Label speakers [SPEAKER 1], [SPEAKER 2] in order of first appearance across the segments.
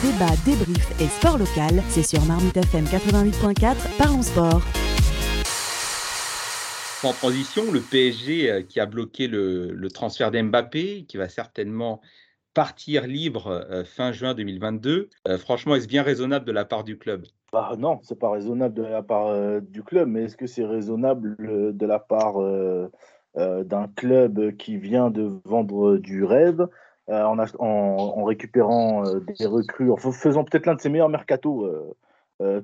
[SPEAKER 1] Débat, débrief et sport local, c'est sur Marmite FM 88.4, parlons sport.
[SPEAKER 2] En transition, le PSG euh, qui a bloqué le, transfert d'Mbappé, qui va certainement partir libre euh, fin juin 2022. Euh, franchement, est-ce bien raisonnable de la part du club?
[SPEAKER 3] Bah, Non, c'est pas raisonnable de la part du club, mais est-ce que c'est raisonnable de la part d'un club qui vient de vendre du rêve? En, en, récupérant des recrues, en faisant peut-être l'un de ses meilleurs mercatos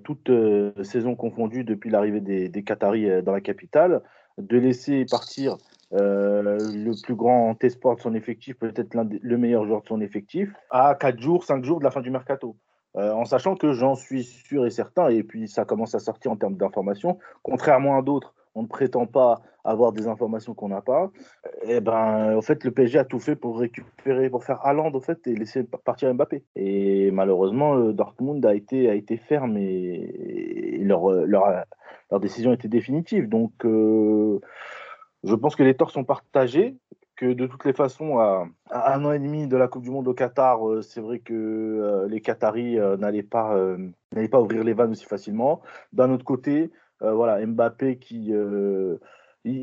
[SPEAKER 3] toutes saisons confondues depuis l'arrivée des, Qataris dans la capitale, de laisser partir euh, le plus grand espoir de son effectif, peut-être le meilleur joueur de son effectif, à 4 jours, 5 jours de la fin du mercato. Euh, en sachant que j'en suis sûr et certain, et puis ça commence à sortir en termes d'informations, contrairement à d'autres, on ne prétend pas avoir des informations qu'on n'a pas. Et eh ben, en fait, le PSG a tout fait pour récupérer, pour faire Haaland, en fait, et laisser partir Mbappé. Et malheureusement, euh, Dortmund a été, a été ferme et, leur, leur, leur décision était définitive. Donc, euh, je pense que les torts sont partagés, que de toutes les façons, à, un an et demi de la Coupe du Monde au Qatar, euh, c'est vrai que euh, les Qataris n'allaient pas, pas ouvrir les vannes aussi facilement. D'un autre côté, voilà, Mbappé qui.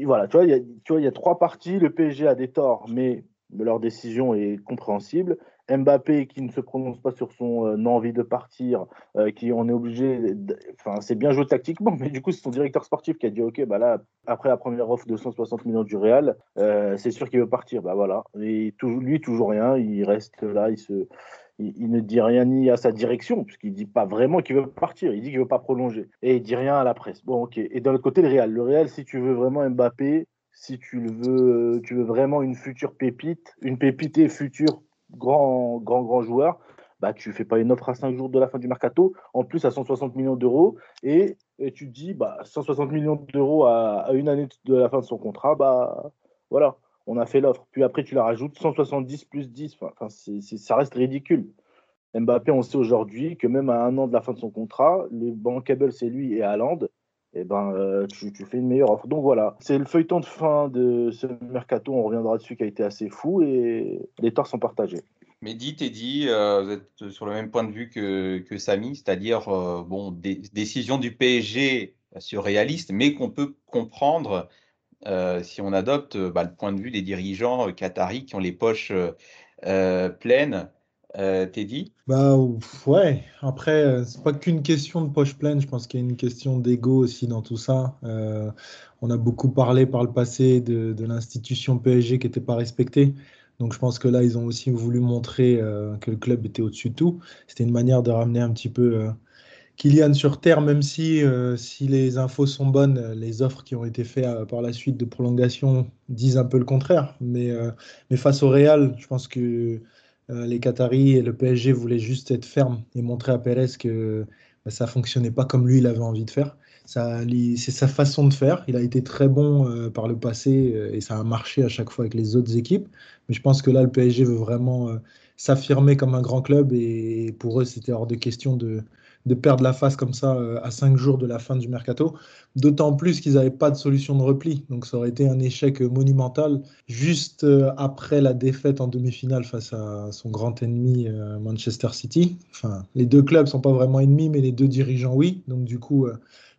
[SPEAKER 3] voilà, tu vois, il y, a trois parties. Le PSG a des torts, mais leur décision est compréhensible. Mbappé qui ne se prononce pas sur son euh, envie de partir, euh, qui on est obligé, enfin c'est bien joué tactiquement, mais du coup c'est son directeur sportif qui a dit ok bah là après la première offre de 160 millions du Real, euh, c'est sûr qu'il veut partir, bah voilà. Et lui toujours rien, il reste là, il se, il, ne dit rien ni à sa direction puisqu'il dit pas vraiment qu'il veut partir, il dit qu'il veut pas prolonger. Et il dit rien à la presse. Bon ok. Et de l'autre côté le Real, le Real si tu veux vraiment Mbappé, si tu le veux, tu veux vraiment une future pépite, une pépite future grand, grand, grand joueur, bah, tu fais pas une offre à 5 jours de la fin du mercato, en plus à 160 millions d'euros, et, tu dis bah, 160 millions d'euros à, une année de la fin de son contrat, bah voilà, on a fait l'offre. Puis après, tu la rajoutes 170 plus 10, enfin, ça reste ridicule. Mbappé, on sait aujourd'hui que même à un an de la fin de son contrat, les bankable, c'est lui et Haaland, eh ben, euh, tu, fais une meilleure offre. Donc voilà, c'est le feuilleton de fin de ce mercato, on reviendra dessus, qui a été assez fou et les torts sont partagés.
[SPEAKER 2] Mehdi, Teddy, euh, vous êtes sur le même point de vue que, que Samy, c'est-à-dire euh, bon, des décisions du PSG surréalistes, mais qu'on peut comprendre si on adopte bah, le point de vue des dirigeants qataris qui ont les poches pleines euh, Teddy?
[SPEAKER 4] Bah ouais, après, euh, c'est pas qu'une question de poche pleine, je pense qu'il y a une question d'ego aussi dans tout ça. Euh, on a beaucoup parlé par le passé de, l'institution PSG qui n'était pas respectée. Donc je pense que là, ils ont aussi voulu montrer que le club était au-dessus de tout. C'était une manière de ramener un petit peu Kylian sur terre, même si, si les infos sont bonnes, les offres qui ont été faites par la suite de prolongation disent un peu le contraire. Mais, mais face au Real, je pense que euh, les Qataris et le PSG voulaient juste être fermes et montrer à Pérez que bah, ça fonctionnait pas comme lui il avait envie de faire. C'est sa façon de faire. Il a été très bon euh, par le passé euh, et ça a marché à chaque fois avec les autres équipes. Mais je pense que là, le PSG veut vraiment s'affirmer comme un grand club et pour eux, c'était hors de question de, de perdre la face comme ça euh, à cinq jours de la fin du mercato. D'autant plus qu'ils n'avaient pas de solution de repli. Donc ça aurait été un échec monumental juste euh, après la défaite en demi-finale face à son grand ennemi euh, Manchester City. Enfin, les deux clubs sont pas vraiment ennemis, mais les deux dirigeants, oui. Donc du coup,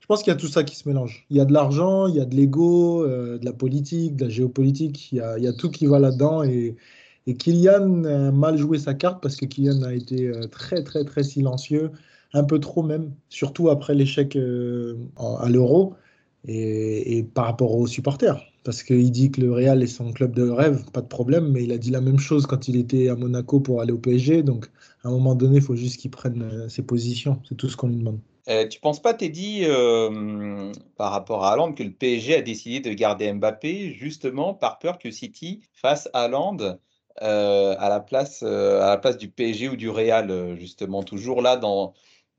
[SPEAKER 4] je pense qu'il y a tout ça qui se mélange. Il y a de l'argent, il y a de l'ego, de la politique, de la géopolitique. Il y a, tout qui va là-dedans et et Kylian a mal joué sa carte parce que Kylian a été très très très silencieux un peu trop même, surtout après l'échec euh, à l'Euro et, par rapport aux supporters. Parce qu'il dit que le Real est son club de rêve, pas de problème, mais il a dit la même chose quand il était à Monaco pour aller au PSG. Donc à un moment donné, il faut juste qu'il prenne euh, ses positions. C'est tout ce qu'on lui demande.
[SPEAKER 2] Euh, tu penses pas, Teddy, euh, par rapport à Haaland, que le PSG a décidé de garder Mbappé justement par peur que City fasse Haaland à, la place, à la place du PSG ou du Real, justement, toujours là dans,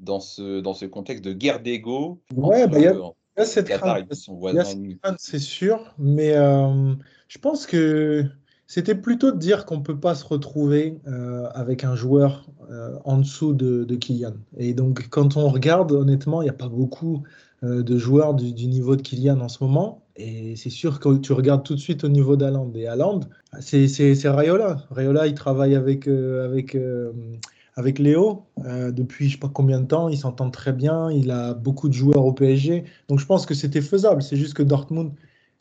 [SPEAKER 2] dans ce, dans ce contexte de guerre d'ego.
[SPEAKER 4] Ouais, bah, il y, a cette crainte, c'est sûr, mais euh, je pense que c'était plutôt de dire qu'on ne peut pas se retrouver euh, avec un joueur euh, en dessous de, de, Kylian. Et donc, quand on regarde, honnêtement, il n'y a pas beaucoup de joueurs du, niveau de Kylian en ce moment. Et c'est sûr que tu regardes tout de suite au niveau d'Aland. Et Aland, c'est Rayola. Rayola, il travaille avec, avec avec Léo depuis je sais pas combien de temps. Il s'entend très bien. Il a beaucoup de joueurs au PSG. Donc je pense que c'était faisable. C'est juste que Dortmund,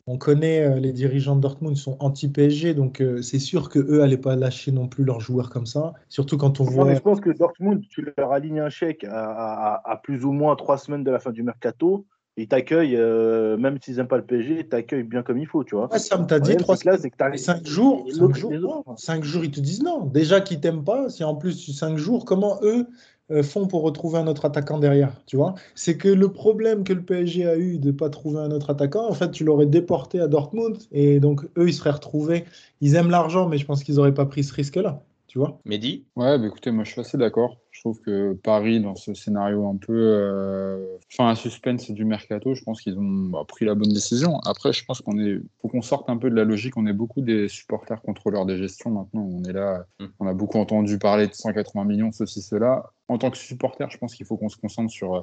[SPEAKER 4] on connaît les dirigeants de Dortmund sont anti-PSG. Donc c'est sûr que eux n'allaient pas lâcher non plus leurs joueurs comme ça. Surtout quand on voit.
[SPEAKER 3] je pense que Dortmund, tu leur alignes un chèque à plus ou moins trois semaines de la fin du mercato ils t'accueillent, euh, même s'ils n'aiment pas le PSG, ils t'accueillent bien comme il faut, tu vois.
[SPEAKER 4] Ouais, Sam t'a dit trois semaines. Cinq jours, cinq jours, cinq jours, ils te disent non. Déjà qu'ils t'aiment pas, si en plus cinq jours, comment eux euh, font pour retrouver un autre attaquant derrière, tu vois? C'est que le problème que le PSG a eu de ne pas trouver un autre attaquant, en fait, tu l'aurais déporté à Dortmund et donc eux, ils seraient retrouvés. Ils aiment l'argent, mais je pense qu'ils n'auraient pas pris ce risque-là tu vois?
[SPEAKER 2] Mehdi?
[SPEAKER 5] Ouais, bah écoutez, moi je suis assez d'accord. Je trouve que Paris, dans ce scénario un peu euh, fin à suspense du mercato, je pense qu'ils ont bah, pris la bonne décision. Après, je pense qu'on est, faut qu'on sorte un peu de la logique. On est beaucoup des supporters contrôleurs des gestions maintenant. On est là, mm. on a beaucoup entendu parler de 180 millions, ceci, cela. En tant que supporter, je pense qu'il faut qu'on se concentre sur euh,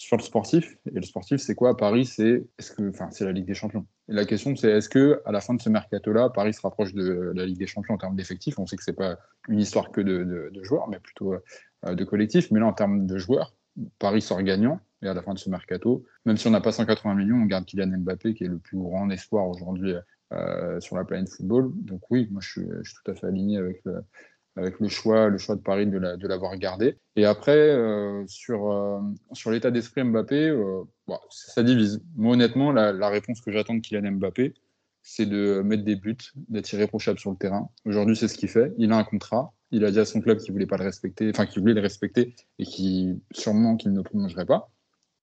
[SPEAKER 5] sur le sportif. Et le sportif, c'est quoi? Paris, c'est est-ce que, enfin, c'est la Ligue des Champions. Et la question, c'est est-ce que à la fin de ce mercato-là, Paris se rapproche de la Ligue des Champions en termes d'effectifs? On sait que c'est pas une histoire que de, joueurs, mais plutôt euh, de collectifs. Mais là, en termes de joueurs, Paris sort gagnant. Et à la fin de ce mercato, même si on n'a pas 180 millions, on garde Kylian Mbappé, qui est le plus grand espoir aujourd'hui euh, sur la planète football. Donc oui, moi je suis, je suis tout à fait aligné avec le, avec le choix, le choix de Paris de l'avoir gardé. Et après, euh, sur, euh, sur l'état d'esprit Mbappé, euh, ça divise. Moi, honnêtement, la, réponse que j'attends de Kylian Mbappé, c'est de mettre des buts, d'être irréprochable sur le terrain. Aujourd'hui, c'est ce qu'il fait. Il a un contrat. Il a dit à son club qu'il voulait pas le respecter, enfin qu'il voulait le respecter et qui sûrement qu'il ne prolongerait pas.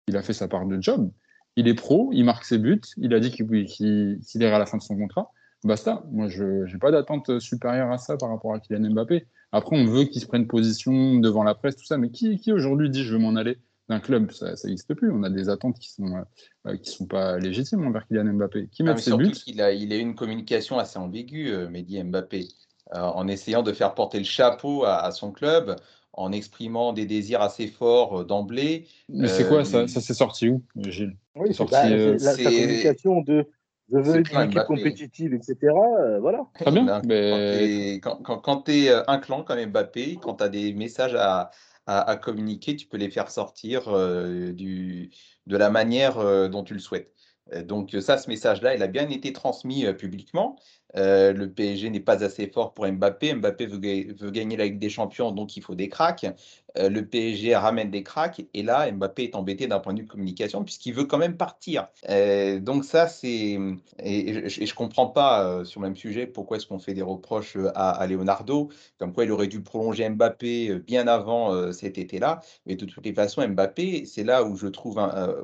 [SPEAKER 5] Il a fait sa part de job. Il est pro, il marque ses buts. Il a dit qu'il qu irait à la fin de son contrat basta. Moi, je n'ai pas d'attente supérieure à ça par rapport à Kylian Mbappé. Après, on veut qu'il se prenne position devant la presse, tout ça, mais qui, qui aujourd'hui dit je veux m'en aller d'un club? Ça n'existe plus. On a des attentes qui sont, euh, qui sont pas légitimes envers Kylian Mbappé. Qui met ah, ses buts
[SPEAKER 2] il a, il a eu une communication assez ambiguë, euh, Mehdi Mbappé, euh, en essayant de faire porter le chapeau à, son club en exprimant des désirs assez forts d'emblée.
[SPEAKER 5] Mais c'est quoi ça? Ça s'est sorti où, Gilles?
[SPEAKER 3] Oui, sorti, bah, la, communication de je veux une équipe compétitive, etc. Euh, voilà.
[SPEAKER 5] Très bien. Mais...
[SPEAKER 2] Quand tu es, un clan comme Mbappé, quand tu as des messages à, à, communiquer, tu peux les faire sortir euh, du, de la manière euh, dont tu le souhaites. Donc ça, ce message-là, il a bien été transmis publiquement. Euh, le PSG n'est pas assez fort pour Mbappé. Mbappé veut, gagner la Ligue des Champions, donc il faut des cracks. Euh, le PSG ramène des cracks. Et là, Mbappé est embêté d'un point de vue de communication, puisqu'il veut quand même partir. Euh, donc ça, c'est... Et, je ne comprends pas, sur le même sujet, pourquoi est-ce qu'on fait des reproches à, Leonardo, comme quoi il aurait dû prolonger Mbappé bien avant cet été-là. Mais de toutes les façons, Mbappé, c'est là où je trouve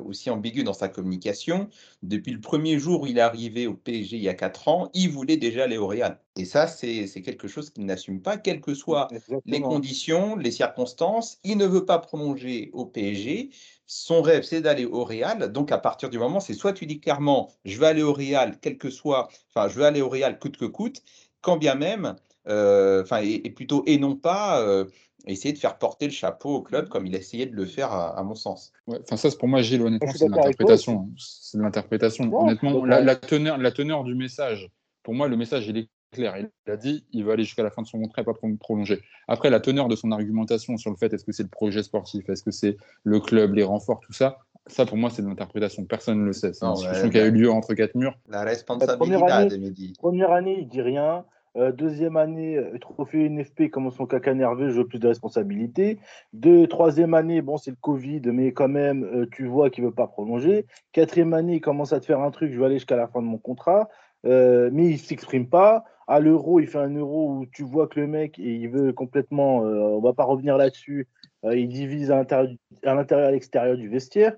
[SPEAKER 2] aussi ambigu dans sa communication. Depuis le premier jour où il est arrivé au PSG il y a 4 ans, il voulait déjà les Real. Et ça, c'est quelque chose qu'il n'assume pas, quelles que soient les conditions, les circonstances. Il ne veut pas prolonger au PSG. Son rêve, c'est d'aller au Real. Donc, à partir du moment, c'est soit tu dis clairement, je vais aller au Real, quel que soit, enfin, je vais aller au Real coûte que coûte, quand bien même, euh, enfin, et, plutôt, et non pas euh, essayer de faire porter le chapeau au club comme il a essayé de le faire, à, mon sens.
[SPEAKER 5] enfin, ça, c'est pour moi, Gilles, honnêtement, c'est de l'interprétation. C'est de l'interprétation. honnêtement, la, teneur, la teneur du message pour moi, le message, il est clair. Il a dit il va aller jusqu'à la fin de son contrat et pas prolonger. Après, la teneur de son argumentation sur le fait est-ce que c'est le projet sportif, est-ce que c'est le club, les renforts, tout ça, ça pour moi, c'est de l'interprétation. Personne ne le sait. C'est une discussion qui a eu lieu entre quatre murs.
[SPEAKER 2] La responsabilité
[SPEAKER 3] première année, première année, il dit rien. Euh, deuxième année, euh, trophée NFP, commence son caca nerveux, je veux plus de responsabilité. Deux, troisième année, bon, c'est le Covid, mais quand même, euh, tu vois qu'il veut pas prolonger. Quatrième année, il commence à te faire un truc, je vais aller jusqu'à la fin de mon contrat. Euh, mais il s'exprime pas. À l'euro, il fait un euro où tu vois que le mec, il veut complètement, euh, on va pas revenir là-dessus, euh, il divise à l'intérieur et à l'extérieur du vestiaire.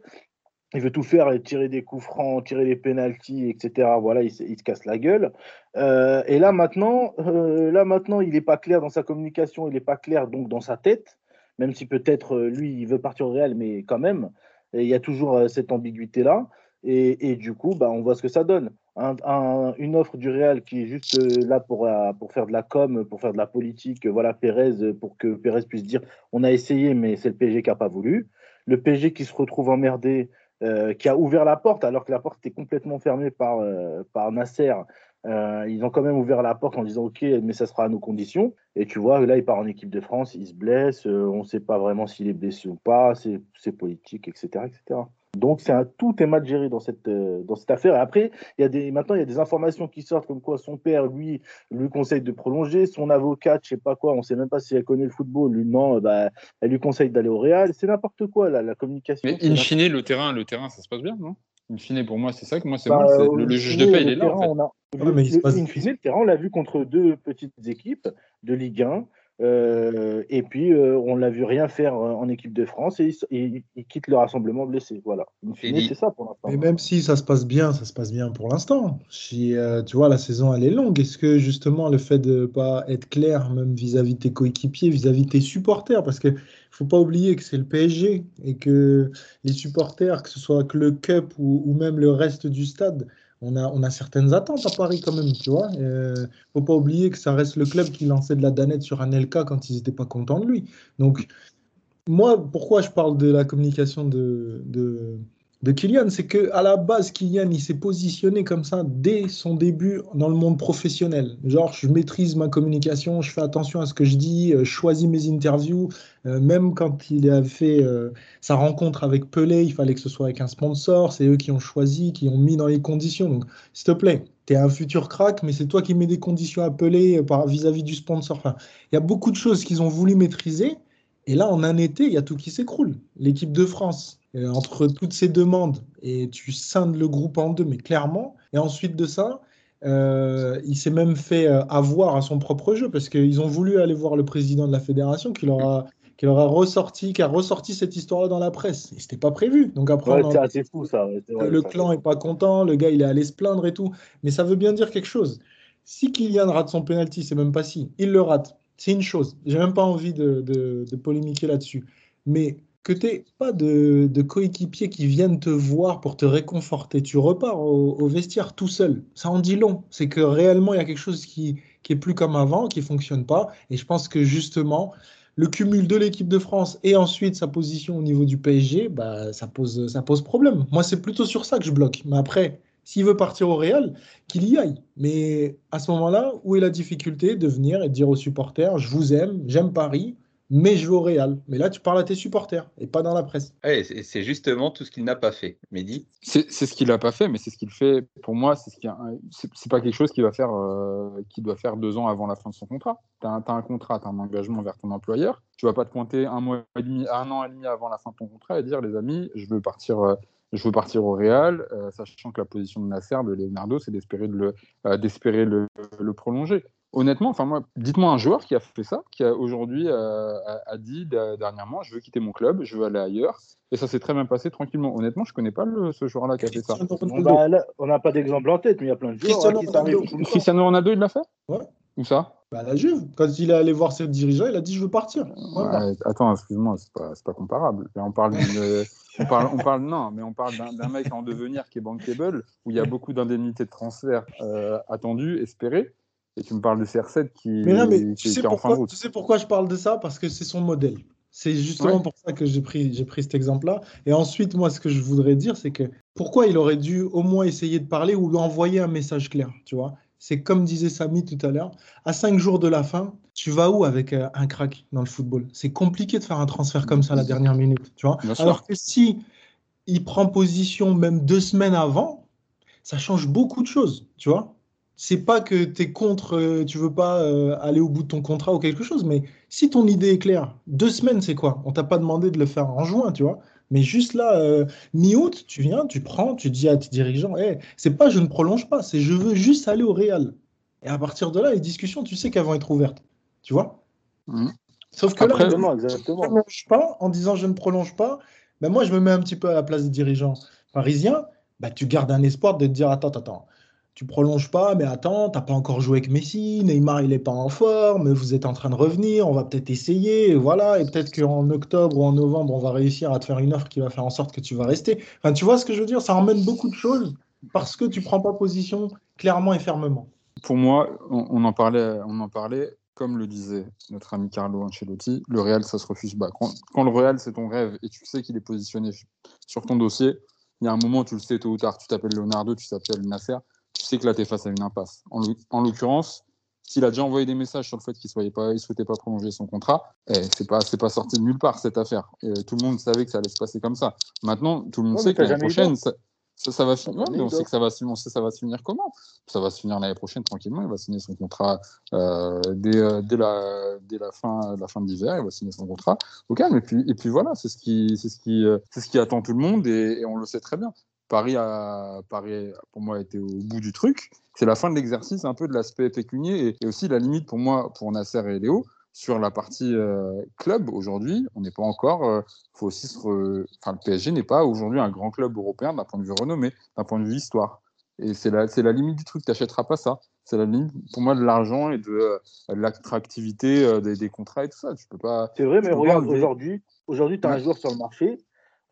[SPEAKER 3] Il veut tout faire, tirer des coups francs, tirer des pénalties, etc. Voilà, il, se casse la gueule. et là maintenant, là maintenant, il n'est pas clair dans sa communication, il n'est pas clair donc dans sa tête, même si peut-être lui, il veut partir au Real, mais quand même, il y a toujours cette ambiguïté-là. Et, du coup, bah, on voit ce que ça donne. Une offre du Real qui est juste euh, là pour, euh, pour faire de la com, pour faire de la politique. Voilà, Pérez, pour que Pérez puisse dire on a essayé, mais c'est le PSG qui n'a pas voulu. Le PSG qui se retrouve emmerdé, euh, qui a ouvert la porte alors que la porte était complètement fermée par, par Nasser. Euh, ils ont quand même ouvert la porte en disant ok, mais ça sera à nos conditions. Et tu vois, là, il part en équipe de France, il se blesse, euh, on ne sait pas vraiment s'il est blessé ou pas, c'est politique, etc., etc. Donc c'est un, tout est mal géré dans cette, euh, dans cette affaire. après, il y a des, maintenant, il y a des informations qui sortent comme quoi son père, lui, lui conseille de prolonger. Son avocate, je sais pas quoi, on ne sait même pas si elle connaît le football. Lui, non, bah, elle lui conseille d'aller au Real. C'est n'importe quoi, là, la communication.
[SPEAKER 5] Mais in fine, le terrain, le terrain, ça se passe bien, non? In fine, pour moi, c'est ça que moi, c'est bah, bon. Le, juge de paix, il est là. En fait.
[SPEAKER 3] le, in fine, le terrain, on l'a vu contre deux petites équipes de Ligue 1. Euh, et puis, euh, on l'a vu rien faire euh, en équipe de France et il, quitte le rassemblement blessé. Voilà. c'est ça pour l'instant.
[SPEAKER 4] Et même si ça se passe bien, ça se passe bien pour l'instant. Si tu vois, la saison elle est longue. Est-ce que justement le fait de ne pas être clair, même vis-à-vis de tes coéquipiers, vis-à-vis de tes supporters, parce que faut pas oublier que c'est le PSG et que les supporters, que ce soit que le Cup ou même le reste du stade, on a, certaines attentes à Paris quand même, tu vois. Euh, faut pas oublier que ça reste le club qui lançait de la danette sur Anelka quand ils n'étaient pas contents de lui. Donc, moi, pourquoi je parle de la communication de, de Kylian, c'est que à la base, Kylian, il s'est positionné comme ça dès son début dans le monde professionnel. Genre, je maîtrise ma communication, je fais attention à ce que je dis, euh, je choisis mes interviews. Euh, même quand il a fait euh, sa rencontre avec Pelé, il fallait que ce soit avec un sponsor. C'est eux qui ont choisi, qui ont mis dans les conditions. Donc, s'il te plaît, tu es un futur crack, mais c'est toi qui mets des conditions à Pelé vis-à-vis -vis du sponsor. Il y a beaucoup de choses qu'ils ont voulu maîtriser. Et là, en un été, il y a tout qui s'écroule. L'équipe de France, euh, entre toutes ces demandes et tu scindes le groupe en deux, mais clairement. Et ensuite de ça, euh, il s'est même fait euh, avoir à son propre jeu parce qu'ils ont voulu aller voir le président de la fédération qui leur a, qui leur a ressorti, qui a ressorti cette histoire-là dans la presse. Et c'était pas prévu. Donc après,
[SPEAKER 3] c'est fou ça.
[SPEAKER 4] le clan est pas content, le gars il est allé se plaindre et tout. Mais ça veut bien dire quelque chose. Si Kylian rate son penalty, c'est même pas si, il le rate. C'est une chose. J'ai même pas envie de, de, de polémiquer là-dessus. Mais que tu n'aies pas de, coéquipiers qui viennent te voir pour te réconforter. Tu repars au, vestiaire tout seul. Ça en dit long. C'est que réellement, il y a quelque chose qui, qui est plus comme avant, qui fonctionne pas. Et je pense que justement, le cumul de l'équipe de France et ensuite sa position au niveau du PSG, bah, ça, pose, ça pose problème. Moi, c'est plutôt sur ça que je bloque. Mais après, s'il veut partir au Real, qu'il y aille. Mais à ce moment-là, où est la difficulté de venir et de dire aux supporters, je vous aime, j'aime Paris, mais je veux au Real. Mais là, tu parles à tes supporters et pas dans la presse.
[SPEAKER 2] c'est justement tout ce qu'il n'a pas fait. Mehdi
[SPEAKER 5] C'est ce qu'il n'a pas fait, mais c'est ce qu'il fait. Pour moi, c'est ce c'est pas quelque chose qui va faire, euh, qui doit faire deux ans avant la fin de son contrat. Tu as, un contrat, tu as un engagement vers ton employeur. Tu vas pas te pointer un mois et demi, un an et demi avant la fin de ton contrat et dire, les amis, je veux partir. Euh, je veux partir au Real, euh, sachant que la position de Nasser, de Leonardo, c'est d'espérer le, d'espérer le, le, prolonger honnêtement, enfin moi, dites-moi un joueur qui a fait ça, qui a aujourd'hui euh, a, dit dernièrement, je veux quitter mon club, je veux aller ailleurs, et ça s'est très bien passé tranquillement. Honnêtement, je connais pas ce joueur-là qui a fait ça.
[SPEAKER 3] Bah, on n'a pas d'exemple en tête, mais il y a plein de joueurs.
[SPEAKER 5] Cristiano, Ronaldo. Cristiano Ronaldo, il l'a fait?
[SPEAKER 4] Ouais.
[SPEAKER 5] Où ça?
[SPEAKER 4] Bah, la Juve. Quand il est allé voir ses dirigeants, il a dit je veux partir.
[SPEAKER 5] attends, excuse-moi, c'est pas, pas comparable. on parle on parle, on parle, non, mais on parle d'un mec en devenir qui est bankable, où il y a beaucoup d'indemnités de transfert euh, attendues, espérées. Et tu me parles de CR7 qui,
[SPEAKER 4] mais non, mais tu, sais pourquoi, tu sais pourquoi je parle de ça? Parce que c'est son modèle. C'est justement pour ça que j'ai pris, j'ai pris cet exemple-là. Et ensuite, moi, ce que je voudrais dire, c'est que pourquoi il aurait dû au moins essayer de parler ou lui envoyer un message clair, tu vois? C'est comme disait Samy tout à l'heure, à cinq jours de la fin, tu vas où avec euh, un crack dans le football? C'est compliqué de faire un transfert comme ça à la dernière minute, tu vois? Alors que si il prend position même deux semaines avant, ça change beaucoup de choses, tu vois? C'est pas que tu es contre, euh, tu veux pas euh, aller au bout de ton contrat ou quelque chose, mais si ton idée est claire, deux semaines, c'est quoi? On t'a pas demandé de le faire en juin, tu vois. Mais juste là, euh, mi-août, tu viens, tu prends, tu dis à tes dirigeants, hey, c'est pas je ne prolonge pas, c'est je veux juste aller au Real. Et à partir de là, les discussions, tu sais qu'elles vont être ouvertes. Tu vois
[SPEAKER 5] mmh.
[SPEAKER 4] Sauf que là, exactement, exactement. ne prolonge pas, en disant je ne prolonge pas, ben moi, je me mets un petit peu à la place des dirigeants parisiens. Ben, tu gardes un espoir de te dire attends, attends, tu prolonges pas, mais attends, t'as pas encore joué avec Messi, Neymar il est pas en forme, vous êtes en train de revenir, on va peut-être essayer, et voilà, et peut-être qu'en octobre ou en novembre, on va réussir à te faire une offre qui va faire en sorte que tu vas rester. Enfin, tu vois ce que je veux dire Ça emmène beaucoup de choses parce que tu prends pas position clairement et fermement.
[SPEAKER 5] Pour moi, on, en parlait, on en parlait, comme le disait notre ami Carlo Ancelotti, le Real, ça se refuse pas. Quand, le Real, c'est ton rêve et tu sais qu'il est positionné sur ton dossier, il y a un moment, tu le sais tôt ou tard, tu t'appelles Leonardo, tu t'appelles Nasser, tu sais que là, tu es face à une impasse. En, l'occurrence, s'il a déjà envoyé des messages sur le fait qu'il ne souhaitait pas prolonger son contrat, eh, c'est pas, pas sorti de nulle part cette affaire. tout le monde savait que ça allait se passer comme ça. Maintenant, tout le monde sait que l'année prochaine, ça, va finir. on sait que ça va, ça va se finir comment? Ça va se finir l'année prochaine tranquillement. Il va signer son contrat euh, dès, euh, dès, la, dès la fin, la fin de l'hiver. Il va signer son contrat au calme. Et puis, et puis voilà, c'est ce qui, c'est ce qui, euh, c'est ce qui attend tout le monde et, on le sait très bien. Paris a, Paris pour moi, été au bout du truc. C'est la fin de l'exercice, un peu de l'aspect pécunier et, et, aussi la limite pour moi, pour Nasser et Léo, sur la partie euh, club aujourd'hui, on n'est pas encore. Euh, faut aussi enfin, le PSG n'est pas aujourd'hui un grand club européen d'un point de vue renommée, d'un point de vue histoire. Et c'est la, la limite du truc. Tu n'achèteras pas ça. C'est la limite pour moi de l'argent et de, euh, l'attractivité des, contrats et tout ça. Tu peux pas.
[SPEAKER 3] C'est vrai, mais regarde aujourd'hui. Aujourd'hui, tu as un joueur sur le marché.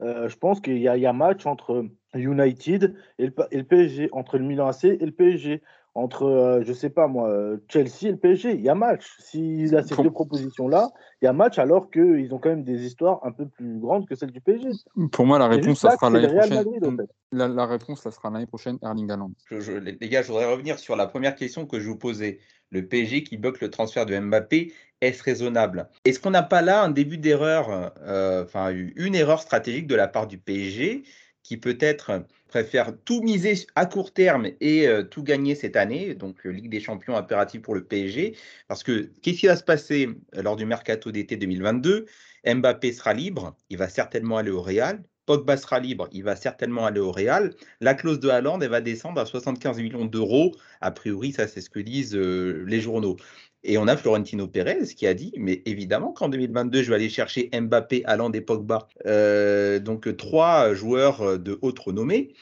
[SPEAKER 3] Je pense qu'il y, y, a match entre United et le, et le PSG, entre le Milan AC et le PSG entre, euh, je sais pas moi, euh, Chelsea et le PSG. Il y a match. S'il a ces deux propositions-là, il y a match alors qu'ils ont quand même des histoires un peu plus grandes que celles du PSG.
[SPEAKER 5] Pour moi, la réponse, ça sera l'année prochaine. la, réponse, ça sera l'année prochaine, Erling Haaland.
[SPEAKER 2] les gars, je voudrais revenir sur la première question que je vous posais. Le PSG qui bloque le transfert de Mbappé, est-ce raisonnable? Est-ce qu'on n'a pas là un début d'erreur, euh, enfin une erreur stratégique de la part du PSG qui peut-être préfère tout miser à court terme et euh, tout gagner cette année, donc euh, Ligue des Champions impérative pour le PSG, parce que qu'est-ce qui va se passer euh, lors du mercato d'été 2022 Mbappé sera libre, il va certainement aller au Real. Pogba sera libre, il va certainement aller au Real. La clause de Haaland, elle va descendre à 75 millions d'euros. A priori, ça, c'est ce que disent les journaux. Et on a Florentino Pérez qui a dit, mais évidemment qu'en 2022, je vais aller chercher Mbappé, Alain et Pogba, euh, donc trois joueurs de haute renommée,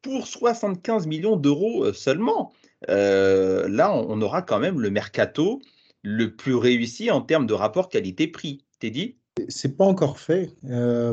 [SPEAKER 2] pour 75 millions d'euros euh, seulement. Euh, là, on aura quand même le mercato le plus réussi en termes de rapport qualité-prix. T'es dit
[SPEAKER 4] c'est pas encore fait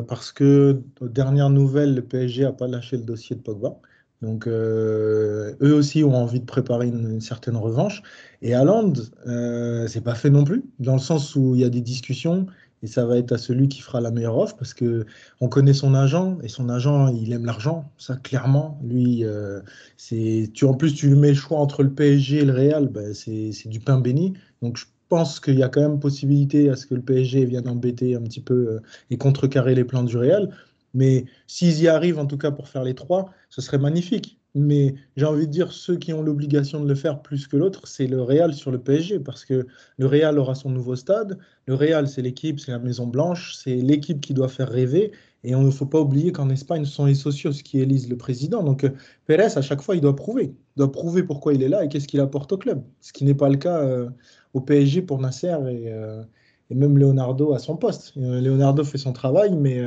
[SPEAKER 4] parce que aux dernières nouvelles, le PSG n'a pas lâché le dossier de Pogba. Donc, euh, eux aussi ont envie de préparer une, certaine revanche. Et Haaland, euh, c'est pas fait non plus, dans le sens où il y a des discussions et ça va être à celui qui fera la meilleure offre parce que on connaît son agent et son agent, il aime l'argent, ça clairement. Lui, euh, c'est tu en plus tu lui mets le choix entre le PSG et le Real, ben, c'est du pain béni. Donc je pense qu'il y a quand même possibilité à ce que le PSG vienne embêter un petit peu euh, et contrecarrer les plans du Real. Mais s'ils y arrivent, en tout cas pour faire les trois, ce serait magnifique. Mais j'ai envie de dire, ceux qui ont l'obligation de le faire plus que l'autre, c'est le Real sur le PSG, parce que le Real aura son nouveau stade. Le Real, c'est l'équipe, c'est la Maison Blanche, c'est l'équipe qui doit faire rêver. Et on ne faut pas oublier qu'en Espagne, ce sont les socios qui élisent le président. Donc euh, Pérez, à chaque fois, il doit prouver. Il doit prouver pourquoi il est là et qu'est-ce qu'il apporte au club. Ce qui n'est pas le cas euh, au PSG pour Nasser euh, et, même Leonardo à son poste. Leonardo fait son travail, mais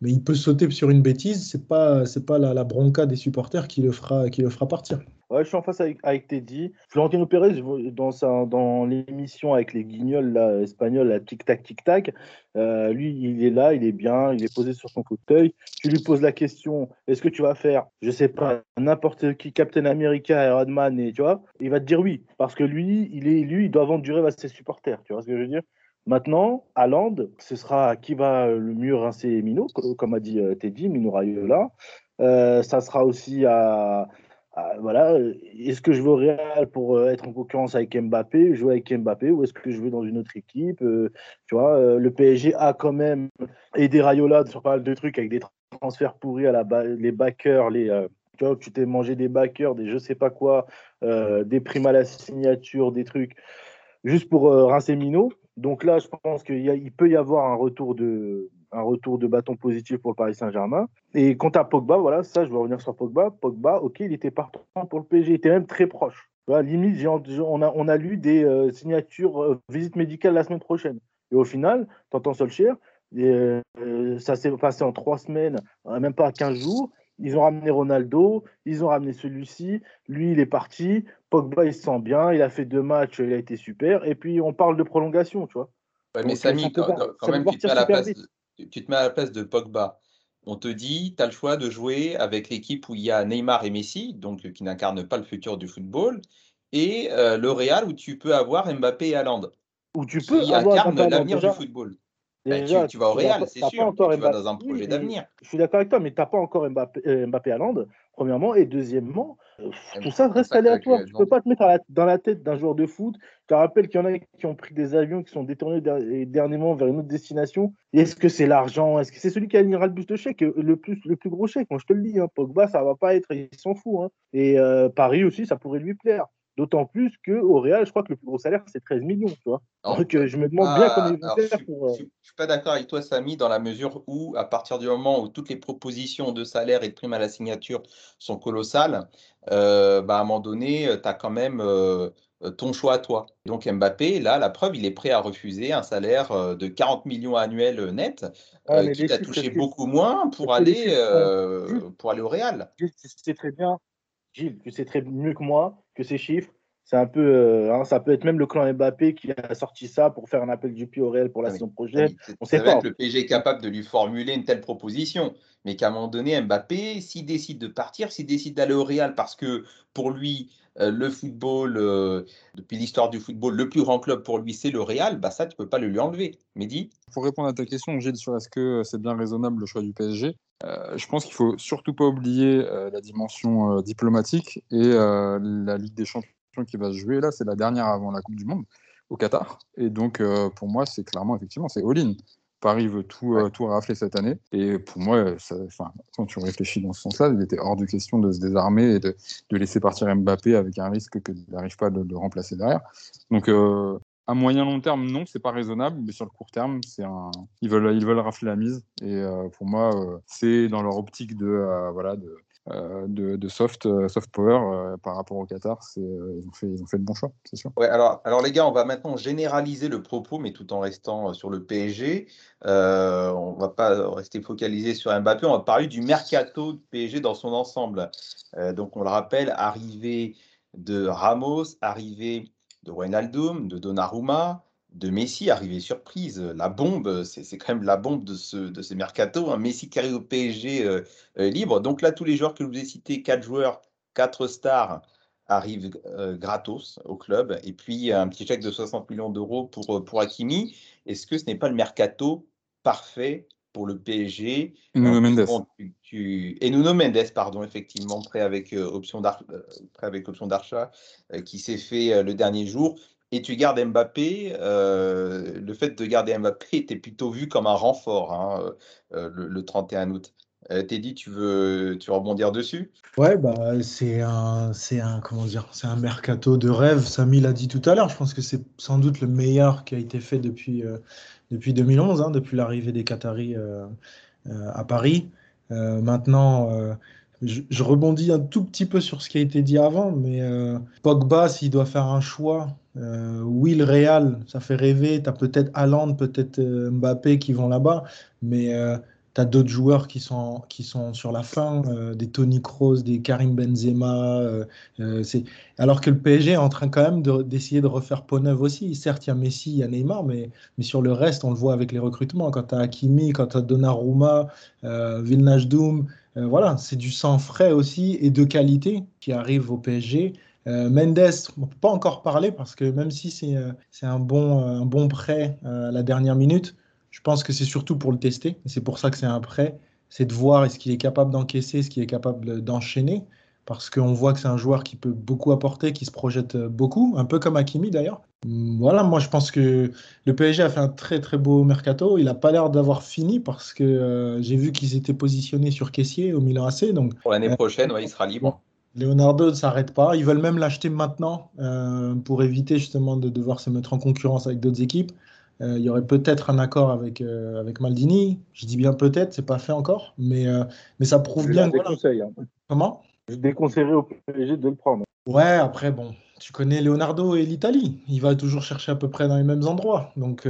[SPEAKER 4] mais il peut sauter sur une bêtise, c'est pas c'est pas la, bronca des supporters qui le fera qui le fera partir.
[SPEAKER 3] Ouais, je suis en face avec, avec Teddy. Florentino Pérez, dans, dans l'émission avec les guignols là, espagnols, la tic-tac, tic-tac, euh, lui, il est là, il est bien, il est posé sur son fauteuil. Tu lui poses la question est-ce que tu vas faire, je sais pas, n'importe qui, Captain America, Iron Man, et tu vois, il va te dire oui, parce que lui, il, est, lui, il doit vendre du rêve à ses supporters. Tu vois ce que je veux dire? Maintenant, à Land, ce sera qui va le mieux rincer Mino, comme a dit euh, Teddy, Mino Raiola. Euh, ça sera aussi à, voilà, est-ce que je veux au Real pour euh, être en concurrence avec Mbappé, jouer avec Mbappé, ou est-ce que je veux dans une autre équipe Tu vois, le PSG a quand même aidé Raiola sur pas mal de trucs avec des transferts pourris à la les backers, les tu vois, tu t'es mangé des backers, des je sais pas quoi, des primes à la signature, des trucs, juste pour rincer Mino. Donc là, je pense qu'il peut y avoir un retour de, bâton positif pour le Paris Saint-Germain. Et quant à Pogba, voilà, ça, je vais revenir sur Pogba. Pogba, ok, il était partant pour le PSG, il était même très proche. limite, on a, on a lu des euh, signatures, euh, visite médicale la semaine prochaine. Et au final, t'entends Solskjaer, et, euh, ça s'est passé en trois semaines, même pas 15 jours. Ils ont ramené Ronaldo, ils ont ramené celui-ci. Lui, il est parti. Pogba, il se sent bien. Il a fait deux matchs, il a été super. Et puis, on parle de prolongation, tu vois.
[SPEAKER 2] mais Samy, quand, même, tu te, mets à la place, tu te mets à la place de Pogba. On te dit, tu as le choix de jouer avec l'équipe où il y a Neymar et Messi, donc qui n'incarnent pas le futur du football, et euh, le Real où tu peux avoir Mbappé et Haaland.
[SPEAKER 3] Où tu peux
[SPEAKER 2] qui incarnent l'avenir du football. Bah, tu, vas au Real, c'est sûr. tu vas dans un projet d'avenir.
[SPEAKER 3] Je suis d'accord avec toi, mais tu n'as pas encore Mbappé, euh, Mbappé à Land, premièrement. Et deuxièmement, Tout ça reste aléatoire. Tu ne peux pas te mettre dans la tête d'un joueur de foot. Je te rappelle qu'il y en a qui ont pris des avions qui sont détournés dernièrement vers une autre destination. Est-ce que c'est l'argent? Est-ce que c'est celui qui alignera le plus de chèque le plus, le plus gros chèque Moi, je te le dis, hein, Pogba, ça va pas être, il s'en fout. Hein. Et euh, Paris aussi, ça pourrait lui plaire. D'autant plus qu'au Real, je crois que le plus gros salaire, c'est 13 millions. Tu vois Donc, euh, je me demande bien comment ils vont faire pour.
[SPEAKER 2] Euh, je ne suis pas d'accord avec toi, Samy, dans la mesure où, à partir du moment où toutes les propositions de salaire et de primes à la signature sont colossales, euh, bah, à un moment donné, tu as quand même ton choix à toi. Donc, Mbappé, là, la preuve, il est prêt à refuser un salaire de 40 millions annuels net, qui t'a touché beaucoup moins pour aller, pour aller au Real.
[SPEAKER 3] C'est très bien Gilles, tu sais très mieux que moi que ces chiffres, c'est un peu, euh, hein, ça peut être même le clan Mbappé qui a sorti ça pour faire un appel du pied au réel pour la ah saison prochaine.
[SPEAKER 2] On sait pas. Que le PSG est capable de lui formuler une telle proposition, mais qu'à un moment donné, Mbappé, s'il décide de partir, s'il décide d'aller au Real parce que pour lui, le football, euh, depuis l'histoire du football, le plus grand club pour lui, c'est le Real, bah ça, tu peux pas le lui enlever. Mehdi?
[SPEAKER 5] Pour répondre à ta question, Gilles, sur est-ce que c'est bien raisonnable le choix du PSG, euh, je pense qu'il faut surtout pas oublier euh, la dimension euh, diplomatique et la Ligue des Champions qui va se jouer là, c'est la dernière avant la Coupe du Monde au Qatar. Et donc, pour moi, c'est clairement, effectivement, c'est all-in. Paris veut tout, tout rafler cette année. Et pour moi, quand tu réfléchis dans ce sens-là, il était hors de question de se désarmer et de, de laisser partir Mbappé avec un risque qu'il n'arrive pas de le remplacer derrière. Donc, à moyen long terme, non, c'est pas raisonnable, mais sur le court terme, c'est un... ils veulent ils veulent rafler la mise. Et euh, pour moi, euh, c'est dans leur optique de euh, voilà de, de, soft soft power par rapport au Qatar, ils ont fait ils ont fait le bon choix, c'est sûr.
[SPEAKER 2] Ouais, alors alors les gars, on va maintenant généraliser le propos, mais tout en restant sur le PSG. on va pas rester focalisé sur Mbappé, on va parler du mercato de PSG dans son ensemble. donc on le rappelle, arrivée de Ramos, arrivée de Wijnaldum, de Donnarumma, de Messi arrivé surprise. La bombe, c'est quand même la bombe de ce, de ces mercato. Hein. Messi qui arrive au PSG euh, euh, libre. Donc là, tous les joueurs que je vous ai cités, quatre joueurs, quatre stars, arrivent euh, gratos au club. Et puis un petit chèque de 60 millions d'euros pour, pour Hakimi. Est-ce que ce n'est pas le mercato parfait pour le PSG.
[SPEAKER 5] Et Nuno Mendes.
[SPEAKER 2] Et Nuno Mendes, pardon, effectivement, prêt avec option d'achat, qui s'est fait le dernier jour. Et tu gardes Mbappé. le fait de garder Mbappé était plutôt vu comme un renfort hein, le, 31 août. Teddy, tu veux, tu rebondir dessus?
[SPEAKER 4] Ouais, bah, c'est un, comment dire, c'est un mercato de rêve. Samy l'a dit tout à l'heure. Je pense que c'est sans doute le meilleur qui a été fait depuis, depuis 2011, hein, depuis l'arrivée des Qataris euh, euh, à Paris. Euh, maintenant, je, rebondis un tout petit peu sur ce qui a été dit avant, mais Pogba, s'il doit faire un choix, oui, le Real, ça fait rêver. Tu as peut-être Haaland, peut-être Mbappé qui vont là-bas, mais tu as d'autres joueurs qui sont, qui sont sur la fin, euh, des Tony Kroos, des Karim Benzema. Euh, euh, alors que le PSG est en train quand même d'essayer de, refaire peau neuve aussi. Certes, il y a Messi, il y a Neymar, mais, mais sur le reste, on le voit avec les recrutements. Quand tu as Hakimi, quand tu as Donnarumma, Vilnage Doom, voilà, c'est du sang frais aussi et de qualité qui arrive au PSG. Mendes, on ne peut pas encore parler parce que même si c'est un, bon, un bon prêt à la dernière minute, je pense que c'est surtout pour le tester. C'est pour ça que c'est un prêt. C'est de voir est-ce qu'il est capable d'encaisser, est-ce qu'il est capable d'enchaîner. Parce qu'on voit que c'est un joueur qui peut beaucoup apporter, qui se projette beaucoup, un peu comme Hakimi d'ailleurs. Voilà, moi je pense que le PSG a fait un très très beau mercato. Il n'a pas l'air d'avoir fini parce que euh, j'ai vu qu'ils étaient positionnés sur caissier au Milan AC. Donc,
[SPEAKER 2] pour l'année prochaine, il sera libre.
[SPEAKER 4] Leonardo ne s'arrête pas. Ils veulent même l'acheter maintenant euh, pour éviter justement de devoir se mettre en concurrence avec d'autres équipes. Euh, il y aurait peut-être un accord avec, euh, avec Maldini. Je dis bien peut-être, c'est pas fait encore, mais, euh, mais ça prouve bien.
[SPEAKER 3] que hein.
[SPEAKER 4] Comment?
[SPEAKER 3] Je déconseillerais au PSG de le prendre.
[SPEAKER 4] Ouais, après, bon, tu connais Leonardo et l'Italie. Il va toujours chercher à peu près dans les mêmes endroits. Donc,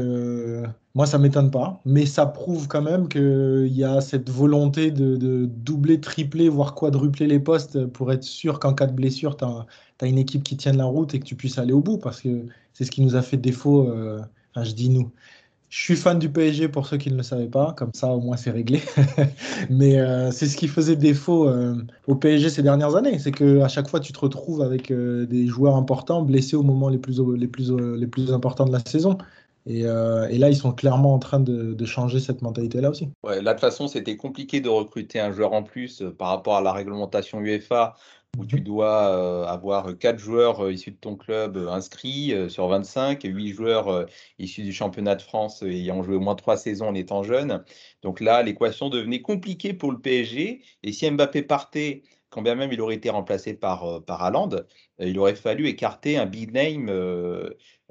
[SPEAKER 4] moi, ça m'étonne pas. Mais ça prouve quand même qu'il y a cette volonté de, de, doubler, tripler, voire quadrupler les postes pour être sûr qu'en cas de blessure, tu as, as, une équipe qui tienne la route et que tu puisses aller au bout. Parce que c'est ce qui nous a fait défaut je dis nous. Je suis fan du PSG pour ceux qui ne le savaient pas, comme ça au moins c'est réglé. Mais euh, c'est ce qui faisait défaut euh, au PSG ces dernières années, c'est que à chaque fois tu te retrouves avec euh, des joueurs importants blessés au moment les plus, importants de la saison. Et, là, ils sont clairement en train de, changer cette mentalité-là aussi.
[SPEAKER 2] Ouais, là, de toute façon, c'était compliqué de recruter un joueur en plus par rapport à la réglementation UEFA où tu dois euh, avoir 4 joueurs euh, issus de ton club euh, inscrits sur 25 et 8 joueurs issus du championnat de France ayant joué au moins 3 saisons en étant jeunes. Donc là, l'équation devenait compliquée pour le PSG. Et si Mbappé partait, quand bien même il aurait été remplacé par, par Haaland, il aurait fallu écarter un big name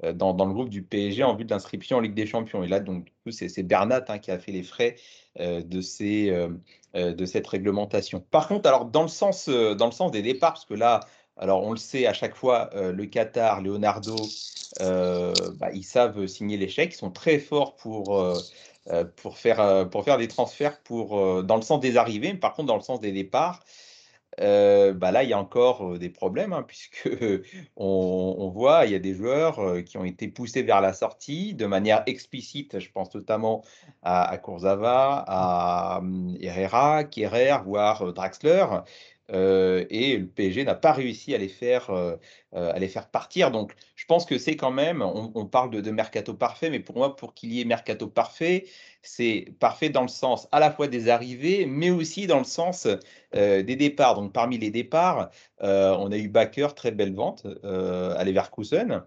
[SPEAKER 2] dans, dans, le groupe du PSG en vue de l'inscription en Ligue des Champions. Et là, donc, c'est Bernat hein, qui a fait les frais de ces euh, de cette réglementation. Par contre, alors dans le sens, euh, dans le sens des départs, parce que là, alors on le sait à chaque fois, euh, le Qatar, Leonardo, bah, ils savent signer chèques, ils sont très forts pour, pour, faire, pour faire des transferts pour, dans le sens des arrivées, mais par contre dans le sens des départs, bah là, il y a encore des problèmes, hein, puisque on, voit, il y a des joueurs qui ont été poussés vers la sortie de manière explicite. Je pense notamment à, à à hum, Herrera, Kerrer, voire Draxler. Et le PSG n'a pas réussi à les faire, à les faire partir. Donc, je pense que c'est quand même, on, parle de, mercato parfait, mais pour moi, pour qu'il y ait mercato parfait, c'est parfait dans le sens à la fois des arrivées, mais aussi dans le sens euh, des départs. Donc parmi les départs, euh, on a eu Baker, très belle vente euh, à Leverkusen.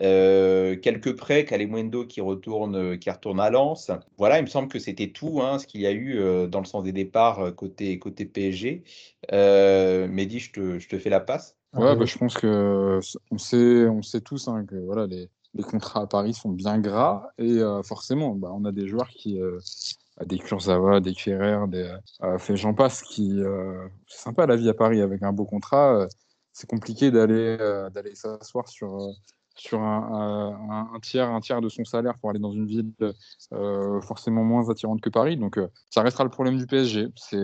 [SPEAKER 2] Quelques prêts, Calemundo qui retourne, qui retourne à Lens. Voilà, il me semble que c'était tout hein, ce qu'il y a eu dans le sens des départs côté, côté PSG. Mehdi, je te, je te fais la passe.
[SPEAKER 5] Ouais, bah, je pense que on sait, on sait tous hein, que voilà, les, les contrats à Paris sont bien gras et euh, forcément, bah, on a des joueurs qui, euh, des Kurzawa, des Ferrer, des euh, j'en passe, qui c'est sympa la vie à Paris avec un beau contrat. c'est compliqué d'aller d'aller s'asseoir sur sur un, tiers un tiers de son salaire pour aller dans une ville forcément moins attirante que Paris. Donc ça restera le problème du PSG. C'est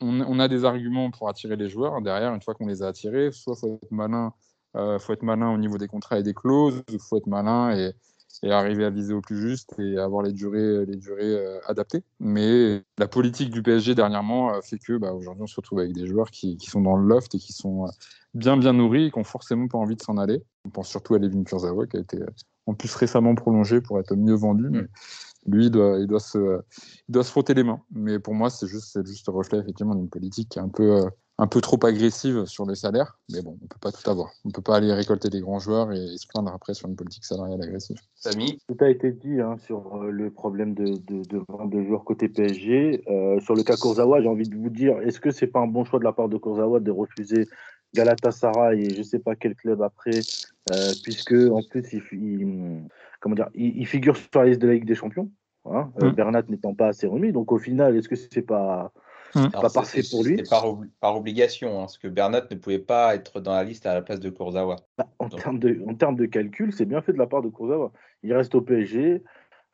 [SPEAKER 5] on, on, a des arguments pour attirer les joueurs derrière une fois qu'on les a attirés, soit faut être malin euh, faut être malin au niveau des contrats et des clauses. Faut être malin et, arriver à viser au plus juste et avoir les durées, les durées euh, adaptées. Mais la politique du PSG dernièrement fait que bah, aujourd'hui on se retrouve avec des joueurs qui, sont dans le loft et qui sont euh, bien bien nourris et qui ont forcément pas envie de s'en aller. On pense surtout à Levin Kurzawa qui a été en plus récemment prolongé pour être mieux vendu. Mais lui, il doit, il doit, se, il doit se frotter les mains. Mais pour moi, c'est juste, juste reflet effectivement d'une politique qui est un peu, un peu trop agressive sur les salaires, mais bon, on peut pas tout avoir. On peut pas aller récolter des grands joueurs et, se plaindre après sur une politique salariale agressive.
[SPEAKER 2] Samy
[SPEAKER 3] Tout a été dit hein, sur euh, le problème de, de, de, joueurs côté PSG. Euh, sur le cas Kurzawa, j'ai envie de vous dire, est-ce que c'est pas un bon choix de la part de Kurzawa de refuser Galatasaray et je sais pas quel club après, euh, puisque en plus il, comment dire, il, figure sur la liste de la Ligue des Champions. Hein, mmh. Bernat n'étant pas assez remis, donc au final, est-ce que c'est pas Mmh. pas parfait pour lui.
[SPEAKER 2] C'est par, obligation, hein, parce que Bernat ne pouvait pas être dans la liste à la place de Kurzawa.
[SPEAKER 3] Bah, en, termes de, en termes de calcul, c'est bien fait de la part de Kurzawa. Il reste au PSG.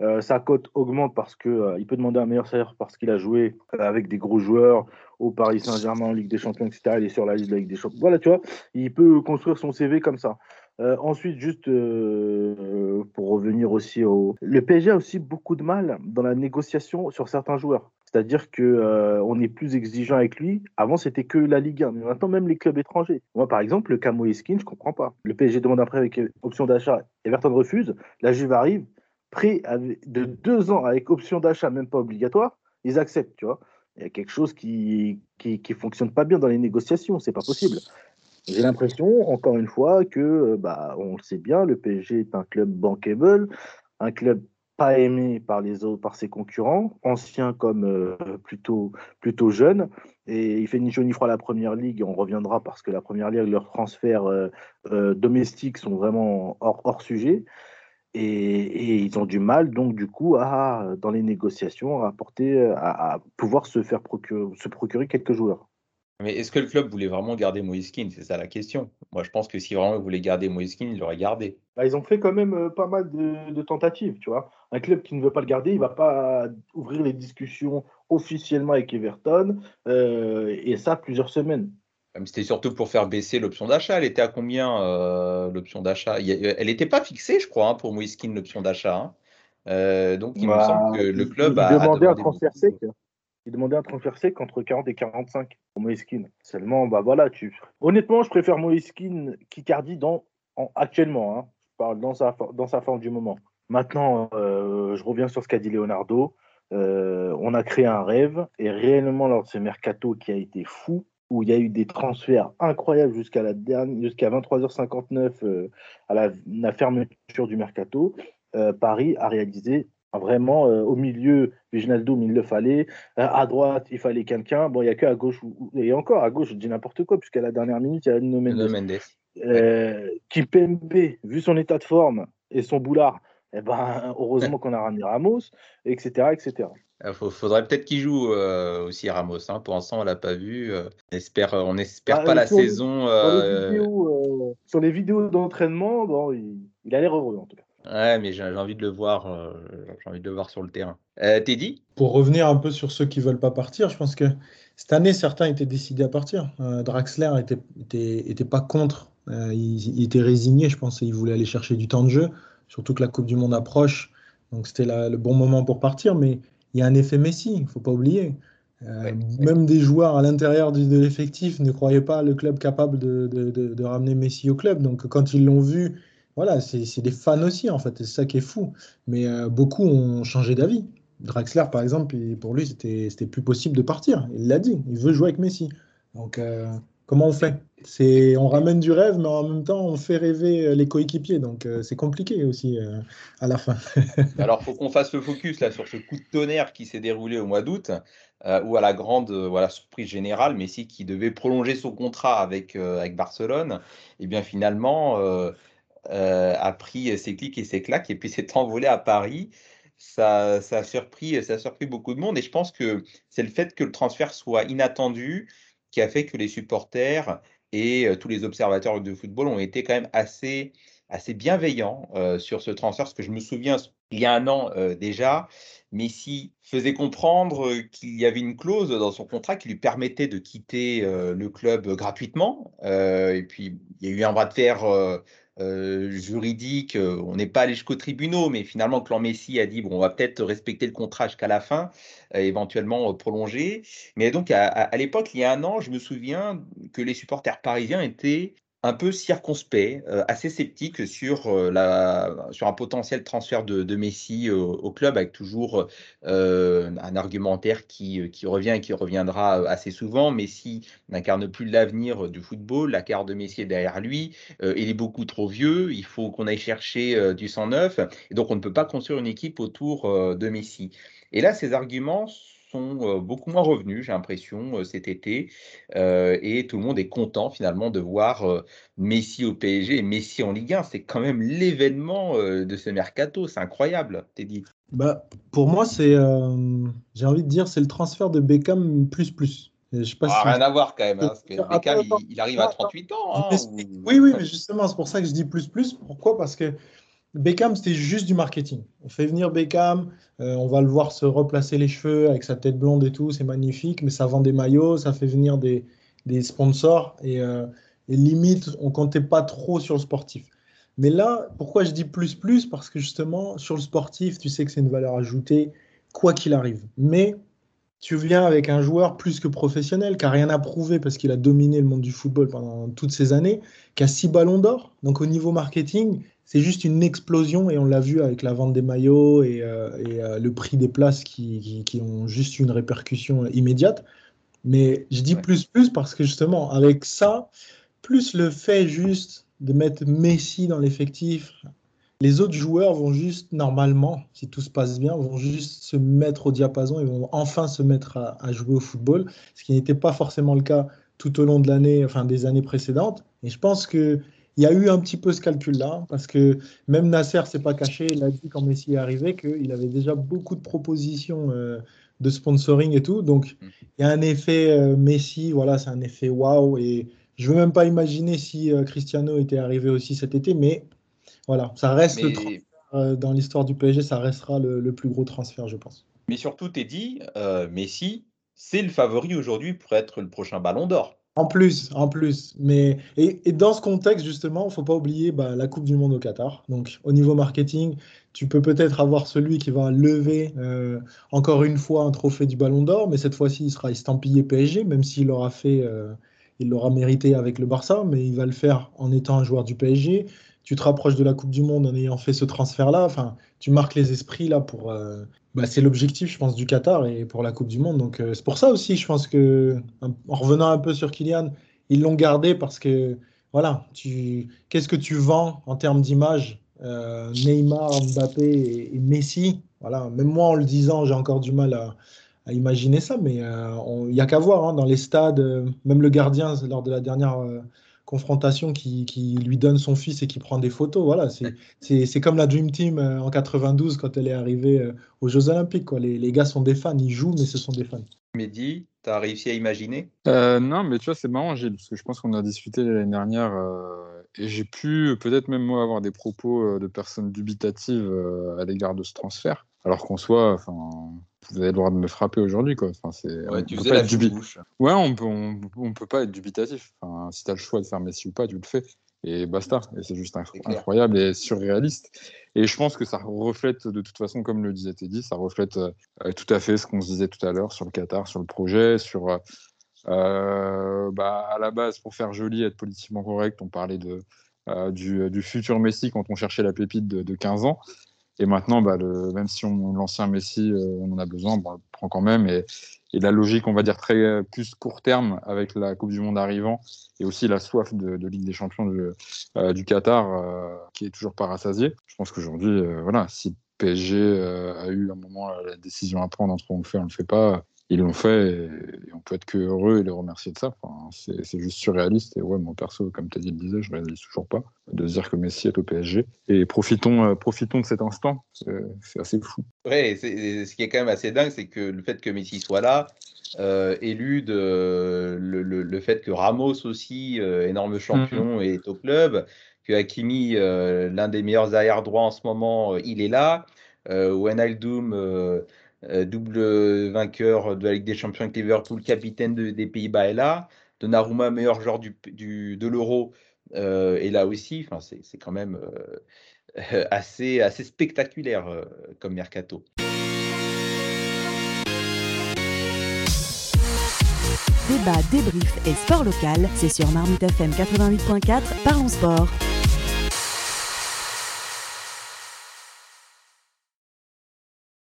[SPEAKER 3] Euh, sa cote augmente parce qu'il euh, il peut demander un meilleur salaire parce qu'il a joué euh, avec des gros joueurs au Paris Saint-Germain en Ligue des Champions, etc. Il est sur la liste de la Ligue des Champions. Voilà, tu vois, il peut construire son CV comme ça. ensuite, juste pour revenir aussi au. Le PSG a aussi beaucoup de mal dans la négociation sur certains joueurs. C'est-à-dire qu'on euh, est plus exigeant avec lui. Avant, c'était que la Ligue 1, mais maintenant, même les clubs étrangers. Moi, par exemple, le Camo Skin, je comprends pas. Le PSG demande un prêt avec option d'achat, Everton refuse. La Juve arrive, prêt de deux ans avec option d'achat, même pas obligatoire. Ils acceptent, tu vois. Il y a quelque chose qui qui, fonctionne pas bien dans les négociations, c'est pas possible. J'ai l'impression, encore une fois, que, euh, bah, on le sait bien, le PSG est un club bankable, un club pas aimé par les autres, par ses concurrents, anciens comme euh, plutôt, plutôt jeunes. Et il fait ni chaud ni froid la première ligue. On reviendra parce que la première ligue, leurs transferts euh, euh, domestiques sont vraiment hors, hors sujet. Et, ils ont du mal, donc, du coup, à, dans les négociations, à, porter, à, pouvoir se faire procurer, se procurer quelques joueurs.
[SPEAKER 2] Mais est-ce que le club voulait vraiment garder Moïse C'est ça la question. Moi, je pense que si vraiment il voulait garder Moïse il l'aurait gardé.
[SPEAKER 3] Bah, ils ont fait quand même euh, pas mal de, tentatives, tu vois. Un club qui ne veut pas le garder, il ne va pas ouvrir les discussions officiellement avec Everton, euh, et ça plusieurs semaines.
[SPEAKER 2] C'était surtout pour faire baisser l'option d'achat. Elle était à combien euh, l'option d'achat? Elle n'était pas fixée, je crois, hein, pour Moïse l'option d'achat. Hein. donc il me bah, semble que le club
[SPEAKER 3] a, demandé un transfert sec. Il demandait un transfert sec entre 40 et 45 pour Moïskine. Seulement, bah voilà, tu. Honnêtement, je préfère Moïskine qu'Icardi dans... actuellement. Hein. parle dans sa, dans sa forme du moment. Maintenant, euh, je reviens sur ce qu'a dit Leonardo. Euh, on a créé un rêve et réellement lors de ce mercato qui a été fou, où il y a eu des transferts incroyables jusqu'à la dernière, jusqu'à 23h59 euh, à la, fermeture du mercato, Paris a réalisé vraiment au milieu, Viginaldo, il le fallait. à droite, il fallait quelqu'un. Bon, il n'y a que à gauche, et encore à gauche, je dis n'importe quoi, puisqu'à la dernière minute, il y a Nuno Mendes.
[SPEAKER 2] Mendes.
[SPEAKER 3] Kimpembe, vu son état de forme et son boulard, eh ben, heureusement qu'on a ramené Ramos, etc. etc.
[SPEAKER 2] Il faudrait peut-être qu'il joue euh, aussi Ramos. Hein. Pour l'instant, on l'a pas vu. Euh, on espère, on espère bah, pas la saison.
[SPEAKER 3] Euh, sur, les vidéos, d'entraînement, bon, il, a l'air heureux en tout cas.
[SPEAKER 2] Ouais, mais j'ai envie de le voir. j'ai envie de le voir sur le terrain. Teddy?
[SPEAKER 4] Pour revenir un peu sur ceux qui veulent pas partir, je pense que cette année, certains étaient décidés à partir. Draxler était, était, était, pas contre. Il, il, était résigné, je pense, et il voulait aller chercher du temps de jeu surtout que la Coupe du Monde approche. Donc c'était le bon moment pour partir, mais il y a un effet Messi, il ne faut pas oublier. Euh, même des joueurs à l'intérieur de, l'effectif ne croyaient pas le club capable de, ramener Messi au club. Donc quand ils l'ont vu, voilà, c'est des fans aussi en fait, c'est ça qui est fou. Mais euh, beaucoup ont changé d'avis. Draxler, par exemple, pour lui, c'était plus possible de partir. Il l'a dit, il veut jouer avec Messi. Donc euh, comment on fait? C'est on ramène du rêve, mais en même temps on fait rêver euh, les coéquipiers, donc c'est compliqué aussi à la fin.
[SPEAKER 2] Alors faut qu'on fasse le focus là sur ce coup de tonnerre qui s'est déroulé au mois d'août, où à la grande voilà surprise générale, Messi qui devait prolonger son contrat avec avec Barcelone, et eh bien finalement a pris ses clics et ses claques et puis s'est envolé à Paris. Ça, ça, a surpris, ça a surpris beaucoup de monde et je pense que c'est le fait que le transfert soit inattendu qui a fait que les supporters et tous les observateurs de football ont été quand même assez, assez bienveillants sur ce transfert, parce que je me souviens, il y a un an déjà, Messi faisait comprendre qu'il y avait une clause dans son contrat qui lui permettait de quitter le club gratuitement. et puis, il y a eu un bras de fer euh, juridique, euh, on n'est pas allé jusqu'aux tribunaux, mais finalement, Clan Messi a dit bon, on va peut-être respecter le contrat jusqu'à la fin, euh, éventuellement prolonger. Mais donc, à l'époque, il y a un an, je me souviens que les supporters parisiens étaient un peu circonspect, euh, assez sceptique sur, euh, la, sur un potentiel transfert de, Messi au, club, avec toujours euh, un argumentaire qui, qui, revient et qui reviendra assez souvent. Messi n'incarne plus l'avenir du football, la carte de Messi est derrière lui, il est beaucoup trop vieux, il faut qu'on aille chercher du sang neuf, et donc on ne peut pas construire une équipe autour de Messi. Et là, ces arguments beaucoup moins revenus, j'ai l'impression, cet été. et tout le monde est content finalement de voir Messi au PSG et Messi en Ligue 1. C'est quand même l'événement de ce mercato. C'est incroyable, Teddy.
[SPEAKER 4] Bah, pour moi, c'est, j'ai envie de dire, c'est le transfert de Beckham plus plus.
[SPEAKER 2] Je sais pas ah, Rien à voir quand même, hein, parce que Beckham, il, arrive à 38 ans. Hein,
[SPEAKER 4] oui, oui, mais justement, c'est pour ça que je dis plus plus. Pourquoi? Parce que Beckham, c'était juste du marketing. On fait venir Beckham, euh, on va le voir se replacer les cheveux avec sa tête blonde et tout, c'est magnifique, mais ça vend des maillots, ça fait venir des, sponsors euh, et, limite, on comptait pas trop sur le sportif. Mais là, pourquoi je dis plus plus? Parce que justement, sur le sportif, tu sais que c'est une valeur ajoutée, quoi qu'il arrive. Mais tu viens avec un joueur plus que professionnel, qui n'a rien à prouver parce qu'il a dominé le monde du football pendant toutes ces années, qui a six ballons d'or. Donc au niveau marketing, c'est juste une explosion et on l'a vu avec la vente des maillots et, euh, euh, le prix des places qui, ont juste une répercussion immédiate. Mais je dis plus plus parce que justement, avec ça, plus le fait juste de mettre Messi dans l'effectif, les autres joueurs vont juste, normalement, si tout se passe bien, vont juste se mettre au diapason et vont enfin se mettre à, à jouer au football, ce qui n'était pas forcément le cas tout au long de l'année, enfin des années précédentes. Et je pense que il y a eu un petit peu ce calcul-là, parce que même Nasser s'est pas caché, il a dit quand Messi est arrivé qu'il avait déjà beaucoup de propositions euh, de sponsoring et tout. Donc mm. il y a un effet euh, Messi, voilà, c'est un effet waouh. Et je veux même pas imaginer si euh, Cristiano était arrivé aussi cet été, mais voilà, ça reste dans l'histoire du PSG, ça restera le, le, plus gros transfert, je pense.
[SPEAKER 2] Mais surtout, t'es dit, Messi, c'est le favori aujourd'hui pour être le prochain Ballon d'Or.
[SPEAKER 4] En plus, en plus. Mais, et, dans ce contexte, justement, il ne faut pas oublier bah, la Coupe du Monde au Qatar. Donc, au niveau marketing, tu peux peut-être avoir celui qui va lever euh, encore une fois un trophée du Ballon d'Or, mais cette fois-ci, il sera estampillé PSG, même s'il l'aura fait, euh, il l'aura mérité avec le Barça, mais il va le faire en étant un joueur du PSG. Tu te rapproches de la Coupe du Monde en ayant fait ce transfert-là. Enfin, tu marques les esprits là pour. Euh, bah, c'est l'objectif, je pense, du Qatar et pour la Coupe du Monde. Donc c'est pour ça aussi, je pense que en revenant un peu sur Kylian, ils l'ont gardé parce que voilà, tu qu'est-ce que tu vends en termes d'image Neymar, Mbappé et Messi? Voilà, même moi en le disant, j'ai encore du mal à, imaginer ça, mais euh, il n'y a qu'à voir hein, dans les stades, euh, même le gardien lors de la dernière euh, confrontation qui, lui donne son fils et qui prend des photos. Voilà, c'est comme la Dream Team en 92 quand elle est arrivée aux Jeux Olympiques. Quoi. Les, les, gars sont des fans, ils jouent, mais ce sont des fans.
[SPEAKER 2] Mehdi, tu as réussi à imaginer?
[SPEAKER 5] Non, mais tu vois, c'est marrant, Gilles, parce que je pense qu'on a discuté l'année dernière et j'ai pu peut-être même moi avoir des propos de personnes dubitatives à l'égard de ce transfert. Alors qu'on soit, enfin, vous avez le droit de me frapper aujourd'hui, quoi. Enfin, c'est.
[SPEAKER 2] Ouais, tu faisais la bouche.
[SPEAKER 5] Ouais, on peut, on, peut pas être dubitatif. Enfin, si tu as le choix de faire Messi ou pas, tu le fais. Et basta. Et c'est juste incroyable et surréaliste. Et je pense que ça reflète, de toute façon, comme le disait Teddy, ça reflète euh, tout à fait ce qu'on se disait tout à l'heure sur le Qatar, sur le projet, sur. Euh, euh, bah, à la base, pour faire joli, être politiquement correct, on parlait de, du, du, futur Messi quand on cherchait la pépite de, de 15 ans. Et maintenant, bah, même si on l'ancien Messi, euh, on en a besoin, bon, on le prend quand même. Et, la logique, on va dire très euh, plus court terme avec la Coupe du Monde arrivant et aussi la soif de, Ligue des Champions euh, du Qatar qui est toujours pas rassasiée. Je pense qu'aujourd'hui, voilà, si PSG a eu un moment la décision à prendre entre on le fait, on le fait pas, ils l'ont fait et, on peut être que heureux et les remercier de ça. Enfin, c'est juste surréaliste. Et ouais, mon perso, comme tu as dit, le disait, je ne réalise toujours pas de se dire que Messi est au PSG. Et profitons, euh, profitons de cet instant. C'est assez fou.
[SPEAKER 2] Ouais, ce qui est quand même assez dingue, c'est que le fait que Messi soit là, euh, élude le, le, fait que Ramos aussi, euh, énorme champion, mm-hmm. est au club, que Hakimi, l'un des meilleurs arrière droits en ce moment, il est là. Wijnaldum euh, double vainqueur de la Ligue des Champions avec Liverpool, capitaine des Pays-Bas est là. Donnarumma, meilleur joueur du, de l'Euro, euh, est là aussi. Enfin, c'est quand même euh, assez, assez spectaculaire comme mercato.
[SPEAKER 1] Débat, débrief et sport local, c'est sur Marmite FM 88.4, parlons sport.